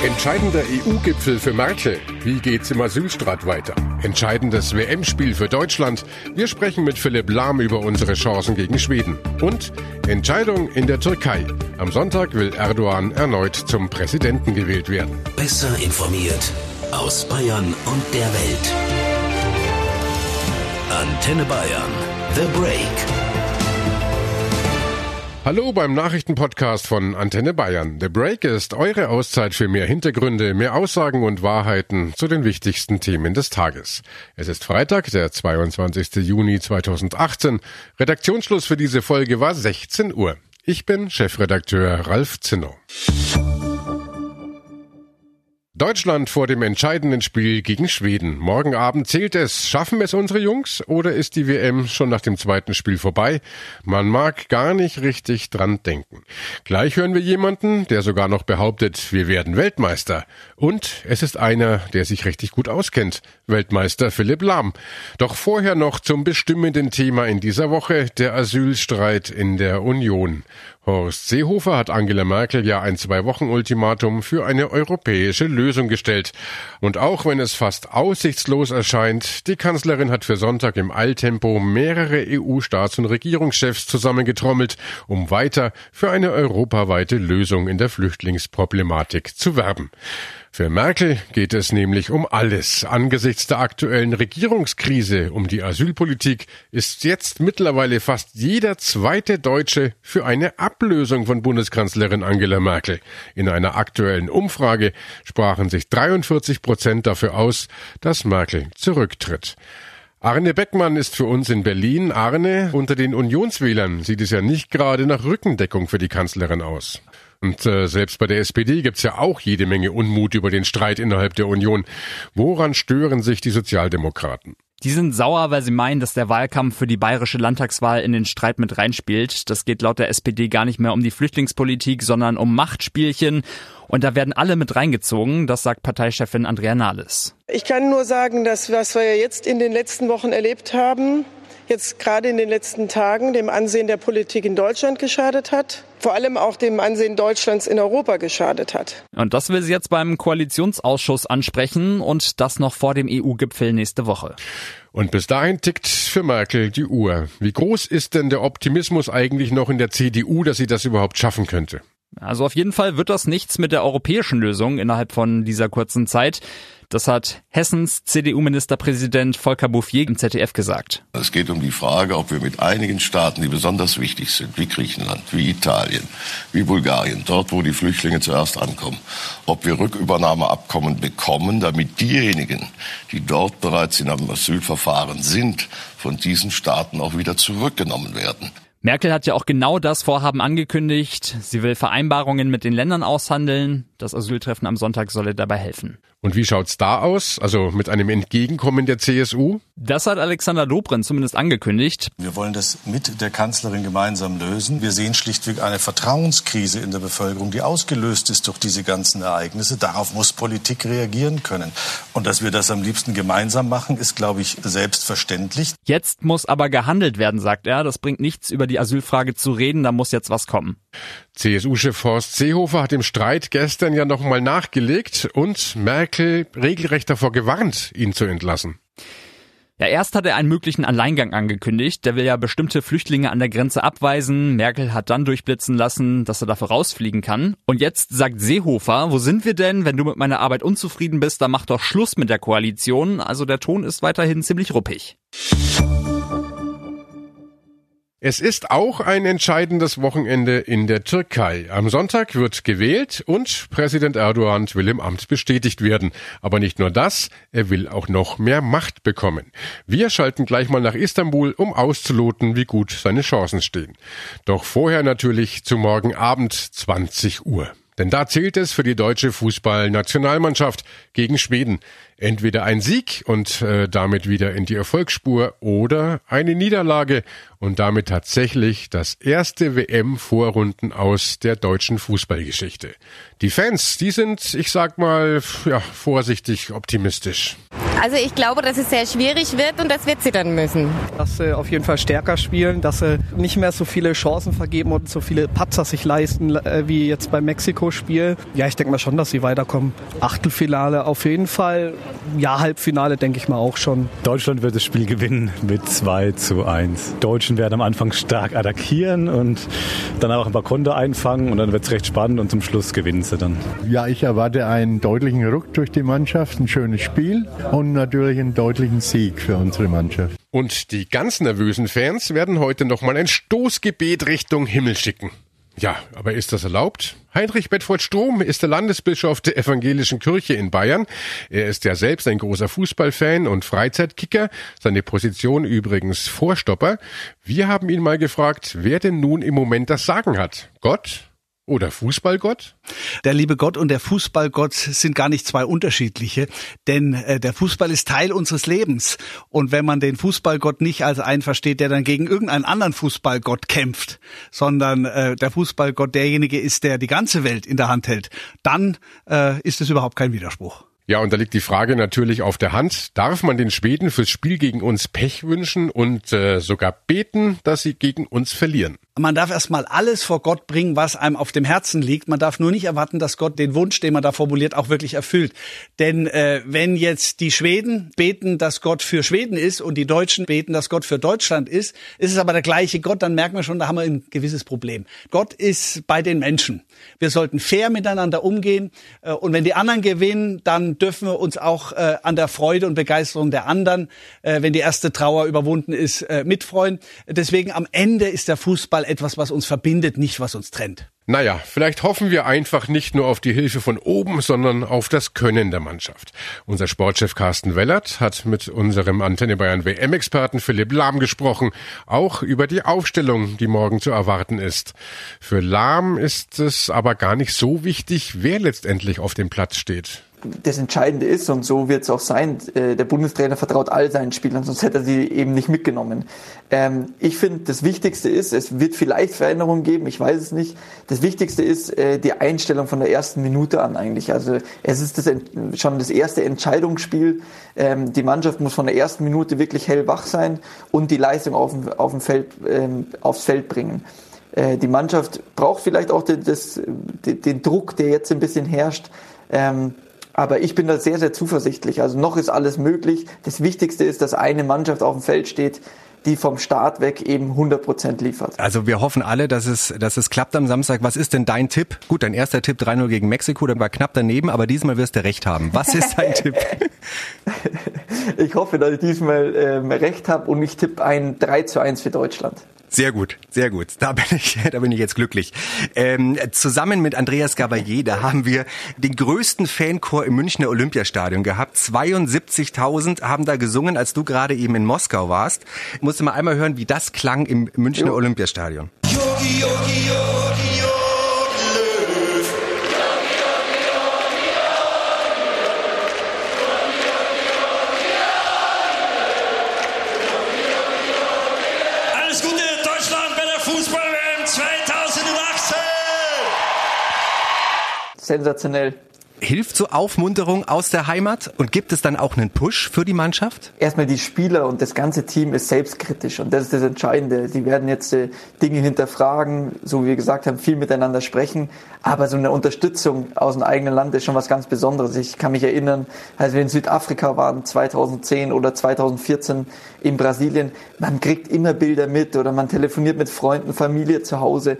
Entscheidender EU-Gipfel für Merkel. Wie geht's im Asylstreit weiter? Entscheidendes WM-Spiel für Deutschland. Wir sprechen mit Philipp Lahm über unsere Chancen gegen Schweden. Und Entscheidung in der Türkei. Am Sonntag will Erdogan erneut zum Präsidenten gewählt werden. Besser informiert aus Bayern und der Welt. Antenne Bayern. The Break. Hallo beim Nachrichtenpodcast von Antenne Bayern. The Break ist eure Auszeit für mehr Hintergründe, mehr Aussagen und Wahrheiten zu den wichtigsten Themen des Tages. Es ist Freitag, der 22. Juni 2018. Redaktionsschluss für diese Folge war 16 Uhr. Ich bin Chefredakteur Ralf Zinno. Deutschland vor dem entscheidenden Spiel gegen Schweden. Morgen Abend zählt es. Schaffen es unsere Jungs oder ist die WM schon nach dem zweiten Spiel vorbei? Man mag gar nicht richtig dran denken. Gleich hören wir jemanden, der sogar noch behauptet, wir werden Weltmeister. Und es ist einer, der sich richtig gut auskennt. Weltmeister Philipp Lahm. Doch vorher noch zum bestimmenden Thema in dieser Woche, der Asylstreit in der Union. Horst Seehofer hat Angela Merkel ja ein Zwei-Wochen-Ultimatum für eine europäische Lösung gestellt. Und auch wenn es fast aussichtslos erscheint, die Kanzlerin hat für Sonntag im Eiltempo mehrere EU-Staats- und Regierungschefs zusammengetrommelt, um weiter für eine europaweite Lösung in der Flüchtlingsproblematik zu werben. Für Merkel geht es nämlich um alles. Angesichts der aktuellen Regierungskrise um die Asylpolitik ist jetzt mittlerweile fast jeder zweite Deutsche für eine Ablösung von Bundeskanzlerin Angela Merkel. In einer aktuellen Umfrage sprachen sich 43 Prozent dafür aus, dass Merkel zurücktritt. Arne Beckmann ist für uns in Berlin. Arne, unter den Unionswählern sieht es ja nicht gerade nach Rückendeckung für die Kanzlerin aus. Und äh, selbst bei der SPD gibt's ja auch jede Menge Unmut über den Streit innerhalb der Union. Woran stören sich die Sozialdemokraten? Die sind sauer, weil sie meinen, dass der Wahlkampf für die bayerische Landtagswahl in den Streit mit reinspielt. Das geht laut der SPD gar nicht mehr um die Flüchtlingspolitik, sondern um Machtspielchen. Und da werden alle mit reingezogen, das sagt Parteichefin Andrea Nahles. Ich kann nur sagen, dass was wir jetzt in den letzten Wochen erlebt haben, jetzt gerade in den letzten Tagen dem Ansehen der Politik in Deutschland geschadet hat, vor allem auch dem Ansehen Deutschlands in Europa geschadet hat. Und das will sie jetzt beim Koalitionsausschuss ansprechen und das noch vor dem EU-Gipfel nächste Woche. Und bis dahin tickt für Merkel die Uhr. Wie groß ist denn der Optimismus eigentlich noch in der CDU, dass sie das überhaupt schaffen könnte? Also auf jeden Fall wird das nichts mit der europäischen Lösung innerhalb von dieser kurzen Zeit. Das hat Hessens CDU-Ministerpräsident Volker Bouffier im ZDF gesagt. Es geht um die Frage, ob wir mit einigen Staaten, die besonders wichtig sind, wie Griechenland, wie Italien, wie Bulgarien, dort, wo die Flüchtlinge zuerst ankommen, ob wir Rückübernahmeabkommen bekommen, damit diejenigen, die dort bereits in einem Asylverfahren sind, von diesen Staaten auch wieder zurückgenommen werden. Merkel hat ja auch genau das Vorhaben angekündigt. Sie will Vereinbarungen mit den Ländern aushandeln. Das Asyltreffen am Sonntag solle dabei helfen. Und wie schaut's da aus? Also mit einem Entgegenkommen der CSU? Das hat Alexander Dobrindt zumindest angekündigt. Wir wollen das mit der Kanzlerin gemeinsam lösen. Wir sehen schlichtweg eine Vertrauenskrise in der Bevölkerung, die ausgelöst ist durch diese ganzen Ereignisse. Darauf muss Politik reagieren können. Und dass wir das am liebsten gemeinsam machen, ist, glaube ich, selbstverständlich. Jetzt muss aber gehandelt werden, sagt er. Das bringt nichts, über die Asylfrage zu reden. Da muss jetzt was kommen. CSU-Chef Horst Seehofer hat im Streit gestern ja nochmal nachgelegt und Merkel regelrecht davor gewarnt, ihn zu entlassen. Ja, erst hat er einen möglichen Alleingang angekündigt. Der will ja bestimmte Flüchtlinge an der Grenze abweisen. Merkel hat dann durchblitzen lassen, dass er dafür rausfliegen kann. Und jetzt sagt Seehofer, wo sind wir denn? Wenn du mit meiner Arbeit unzufrieden bist, dann mach doch Schluss mit der Koalition. Also der Ton ist weiterhin ziemlich ruppig. Es ist auch ein entscheidendes Wochenende in der Türkei. Am Sonntag wird gewählt und Präsident Erdogan will im Amt bestätigt werden. Aber nicht nur das, er will auch noch mehr Macht bekommen. Wir schalten gleich mal nach Istanbul, um auszuloten, wie gut seine Chancen stehen. Doch vorher natürlich zu morgen Abend 20 Uhr. Denn da zählt es für die deutsche Fußballnationalmannschaft gegen Schweden. Entweder ein Sieg und äh, damit wieder in die Erfolgsspur oder eine Niederlage und damit tatsächlich das erste WM-Vorrunden aus der deutschen Fußballgeschichte. Die Fans, die sind, ich sag mal, ja, vorsichtig optimistisch. Also ich glaube, dass es sehr schwierig wird und das wird sie dann müssen. Dass sie auf jeden Fall stärker spielen, dass sie nicht mehr so viele Chancen vergeben und so viele Patzer sich leisten, äh, wie jetzt beim Mexiko-Spiel. Ja, ich denke mal schon, dass sie weiterkommen. Achtelfinale auf jeden Fall. Ja, Halbfinale denke ich mal auch schon. Deutschland wird das Spiel gewinnen mit 2 zu 1. Deutschen werden am Anfang stark attackieren und dann auch ein paar Konter einfangen und dann wird es recht spannend und zum Schluss gewinnen sie dann. Ja, ich erwarte einen deutlichen Ruck durch die Mannschaft, ein schönes Spiel und natürlich einen deutlichen Sieg für unsere Mannschaft. Und die ganz nervösen Fans werden heute nochmal ein Stoßgebet Richtung Himmel schicken. Ja, aber ist das erlaubt? Heinrich Bedford Strom ist der Landesbischof der evangelischen Kirche in Bayern. Er ist ja selbst ein großer Fußballfan und Freizeitkicker, seine Position übrigens Vorstopper. Wir haben ihn mal gefragt, wer denn nun im Moment das Sagen hat. Gott oder Fußballgott? Der liebe Gott und der Fußballgott sind gar nicht zwei unterschiedliche, denn äh, der Fußball ist Teil unseres Lebens. Und wenn man den Fußballgott nicht als einen versteht, der dann gegen irgendeinen anderen Fußballgott kämpft, sondern äh, der Fußballgott derjenige ist, der die ganze Welt in der Hand hält, dann äh, ist es überhaupt kein Widerspruch. Ja, und da liegt die Frage natürlich auf der Hand. Darf man den Schweden fürs Spiel gegen uns Pech wünschen und äh, sogar beten, dass sie gegen uns verlieren? Man darf erstmal alles vor Gott bringen, was einem auf dem Herzen liegt. Man darf nur nicht erwarten, dass Gott den Wunsch, den man da formuliert, auch wirklich erfüllt. Denn äh, wenn jetzt die Schweden beten, dass Gott für Schweden ist und die Deutschen beten, dass Gott für Deutschland ist, ist es aber der gleiche Gott, dann merken wir schon, da haben wir ein gewisses Problem. Gott ist bei den Menschen. Wir sollten fair miteinander umgehen. Äh, und wenn die anderen gewinnen, dann dürfen wir uns auch äh, an der Freude und Begeisterung der anderen, äh, wenn die erste Trauer überwunden ist, äh, mitfreuen. Deswegen am Ende ist der Fußball etwas, was uns verbindet, nicht was uns trennt. Naja, vielleicht hoffen wir einfach nicht nur auf die Hilfe von oben, sondern auf das Können der Mannschaft. Unser Sportchef Carsten Wellert hat mit unserem Antenne Bayern WM-Experten Philipp Lahm gesprochen, auch über die Aufstellung, die morgen zu erwarten ist. Für Lahm ist es aber gar nicht so wichtig, wer letztendlich auf dem Platz steht das Entscheidende ist, und so wird es auch sein, äh, der Bundestrainer vertraut all seinen Spielern, sonst hätte er sie eben nicht mitgenommen. Ähm, ich finde, das Wichtigste ist, es wird vielleicht Veränderungen geben, ich weiß es nicht. Das Wichtigste ist äh, die Einstellung von der ersten Minute an eigentlich. Also es ist das, schon das erste Entscheidungsspiel. Ähm, die Mannschaft muss von der ersten Minute wirklich hellwach sein und die Leistung auf dem, auf dem Feld, ähm, aufs Feld bringen äh, die Mannschaft braucht vielleicht auch den, das, den Druck, der jetzt ein bisschen herrscht, ähm, aber ich bin da sehr, sehr zuversichtlich. Also noch ist alles möglich. Das Wichtigste ist, dass eine Mannschaft auf dem Feld steht, die vom Start weg eben 100 Prozent liefert. Also wir hoffen alle, dass es, dass es klappt am Samstag. Was ist denn dein Tipp? Gut, dein erster Tipp 3-0 gegen Mexiko, dann war knapp daneben, aber diesmal wirst du recht haben. Was ist dein Tipp? Ich hoffe, dass ich diesmal ähm, recht habe und ich tippe ein 3 zu 1 für Deutschland. Sehr gut, sehr gut. Da bin ich, da bin ich jetzt glücklich. Ähm, zusammen mit Andreas Gabalier, da haben wir den größten Fanchor im Münchner Olympiastadion gehabt. 72.000 haben da gesungen, als du gerade eben in Moskau warst. Ich musste mal einmal hören, wie das klang im Münchner jo. Olympiastadion. Yogi, Yogi, Yogi, sensationell. Hilft so Aufmunterung aus der Heimat und gibt es dann auch einen Push für die Mannschaft? Erstmal die Spieler und das ganze Team ist selbstkritisch und das ist das Entscheidende. Sie werden jetzt äh, Dinge hinterfragen, so wie wir gesagt haben, viel miteinander sprechen, aber so eine Unterstützung aus dem eigenen Land ist schon was ganz Besonderes. Ich kann mich erinnern, als wir in Südafrika waren, 2010 oder 2014 in Brasilien, man kriegt immer Bilder mit oder man telefoniert mit Freunden, Familie zu Hause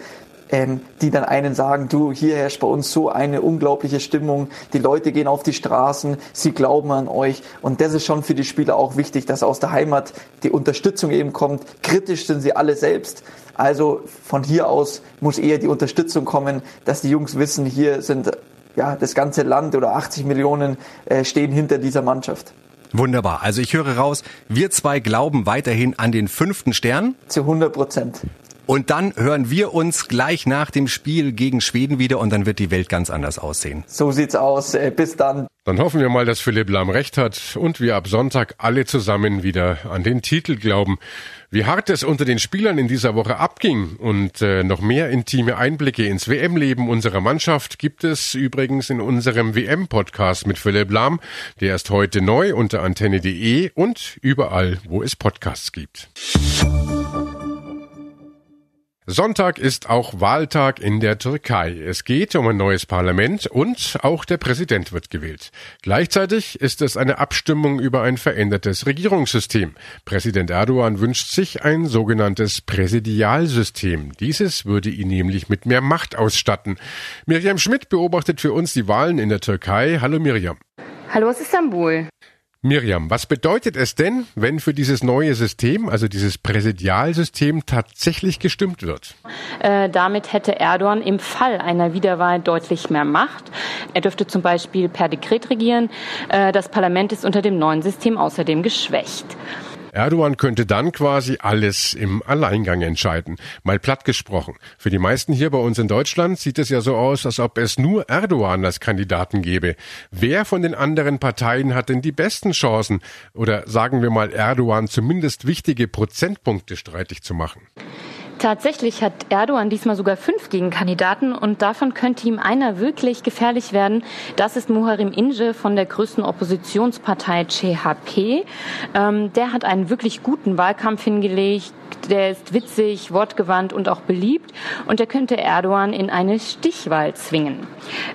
ähm, die dann einen sagen, du, hier herrscht bei uns so eine unglaubliche Stimmung, die Leute gehen auf die Straßen, sie glauben an euch und das ist schon für die Spieler auch wichtig, dass aus der Heimat die Unterstützung eben kommt. Kritisch sind sie alle selbst, also von hier aus muss eher die Unterstützung kommen, dass die Jungs wissen, hier sind ja das ganze Land oder 80 Millionen äh, stehen hinter dieser Mannschaft. Wunderbar. Also ich höre raus, wir zwei glauben weiterhin an den fünften Stern. Zu 100 Prozent. Und dann hören wir uns gleich nach dem Spiel gegen Schweden wieder und dann wird die Welt ganz anders aussehen. So sieht's aus. Äh, bis dann. Dann hoffen wir mal, dass Philipp Lahm recht hat und wir ab Sonntag alle zusammen wieder an den Titel glauben. Wie hart es unter den Spielern in dieser Woche abging und äh, noch mehr intime Einblicke ins WM-Leben unserer Mannschaft gibt es übrigens in unserem WM-Podcast mit Philipp Lahm. Der ist heute neu unter antenne.de und überall, wo es Podcasts gibt. Sonntag ist auch Wahltag in der Türkei. Es geht um ein neues Parlament und auch der Präsident wird gewählt. Gleichzeitig ist es eine Abstimmung über ein verändertes Regierungssystem. Präsident Erdogan wünscht sich ein sogenanntes Präsidialsystem. Dieses würde ihn nämlich mit mehr Macht ausstatten. Miriam Schmidt beobachtet für uns die Wahlen in der Türkei. Hallo Miriam. Hallo aus Istanbul. Miriam, was bedeutet es denn, wenn für dieses neue System, also dieses Präsidialsystem, tatsächlich gestimmt wird? Äh, damit hätte Erdogan im Fall einer Wiederwahl deutlich mehr Macht. Er dürfte zum Beispiel per Dekret regieren. Äh, das Parlament ist unter dem neuen System außerdem geschwächt. Erdogan könnte dann quasi alles im Alleingang entscheiden. Mal platt gesprochen. Für die meisten hier bei uns in Deutschland sieht es ja so aus, als ob es nur Erdogan als Kandidaten gäbe. Wer von den anderen Parteien hat denn die besten Chancen? Oder sagen wir mal Erdogan zumindest wichtige Prozentpunkte streitig zu machen? Tatsächlich hat Erdogan diesmal sogar fünf Gegenkandidaten und davon könnte ihm einer wirklich gefährlich werden. Das ist Muharrem Ince von der größten Oppositionspartei CHP. Ähm, der hat einen wirklich guten Wahlkampf hingelegt, der ist witzig, wortgewandt und auch beliebt und der könnte Erdogan in eine Stichwahl zwingen.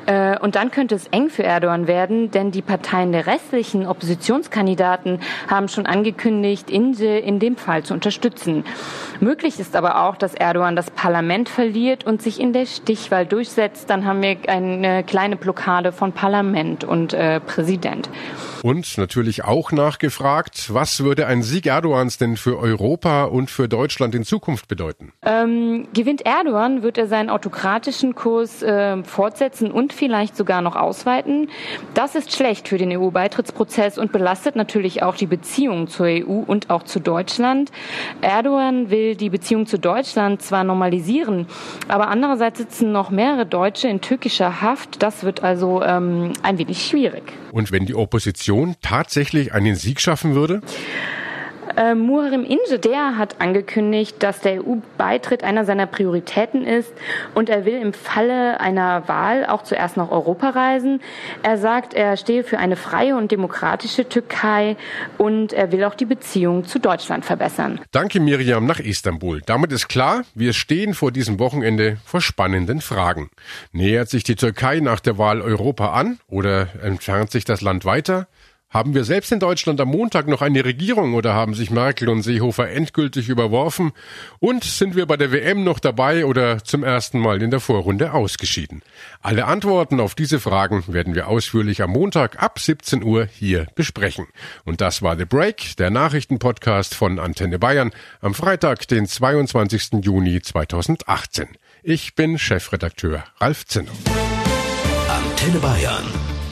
Äh, und dann könnte es eng für Erdogan werden, denn die Parteien der restlichen Oppositionskandidaten haben schon angekündigt, Ince in dem Fall zu unterstützen. Möglich ist aber auch, dass Erdogan das Parlament verliert und sich in der Stichwahl durchsetzt. Dann haben wir eine kleine Blockade von Parlament und äh, Präsident. Und natürlich auch nachgefragt, was würde ein Sieg Erdogans denn für Europa und für Deutschland in Zukunft bedeuten? Ähm, gewinnt Erdogan, wird er seinen autokratischen Kurs äh, fortsetzen und vielleicht sogar noch ausweiten. Das ist schlecht für den EU-Beitrittsprozess und belastet natürlich auch die Beziehungen zur EU und auch zu Deutschland. Erdogan will die Beziehung zu Deutschland zwar normalisieren, aber andererseits sitzen noch mehrere Deutsche in türkischer Haft. Das wird also ähm, ein wenig schwierig. Und wenn die Opposition tatsächlich einen Sieg schaffen würde? Äh, Muharrem Ince, der hat angekündigt, dass der EU-Beitritt einer seiner Prioritäten ist und er will im Falle einer Wahl auch zuerst nach Europa reisen. Er sagt, er stehe für eine freie und demokratische Türkei und er will auch die Beziehung zu Deutschland verbessern. Danke Miriam nach Istanbul. Damit ist klar, wir stehen vor diesem Wochenende vor spannenden Fragen. Nähert sich die Türkei nach der Wahl Europa an oder entfernt sich das Land weiter? Haben wir selbst in Deutschland am Montag noch eine Regierung oder haben sich Merkel und Seehofer endgültig überworfen? Und sind wir bei der WM noch dabei oder zum ersten Mal in der Vorrunde ausgeschieden? Alle Antworten auf diese Fragen werden wir ausführlich am Montag ab 17 Uhr hier besprechen. Und das war The Break, der Nachrichtenpodcast von Antenne Bayern am Freitag, den 22. Juni 2018. Ich bin Chefredakteur Ralf Zinner. Antenne Bayern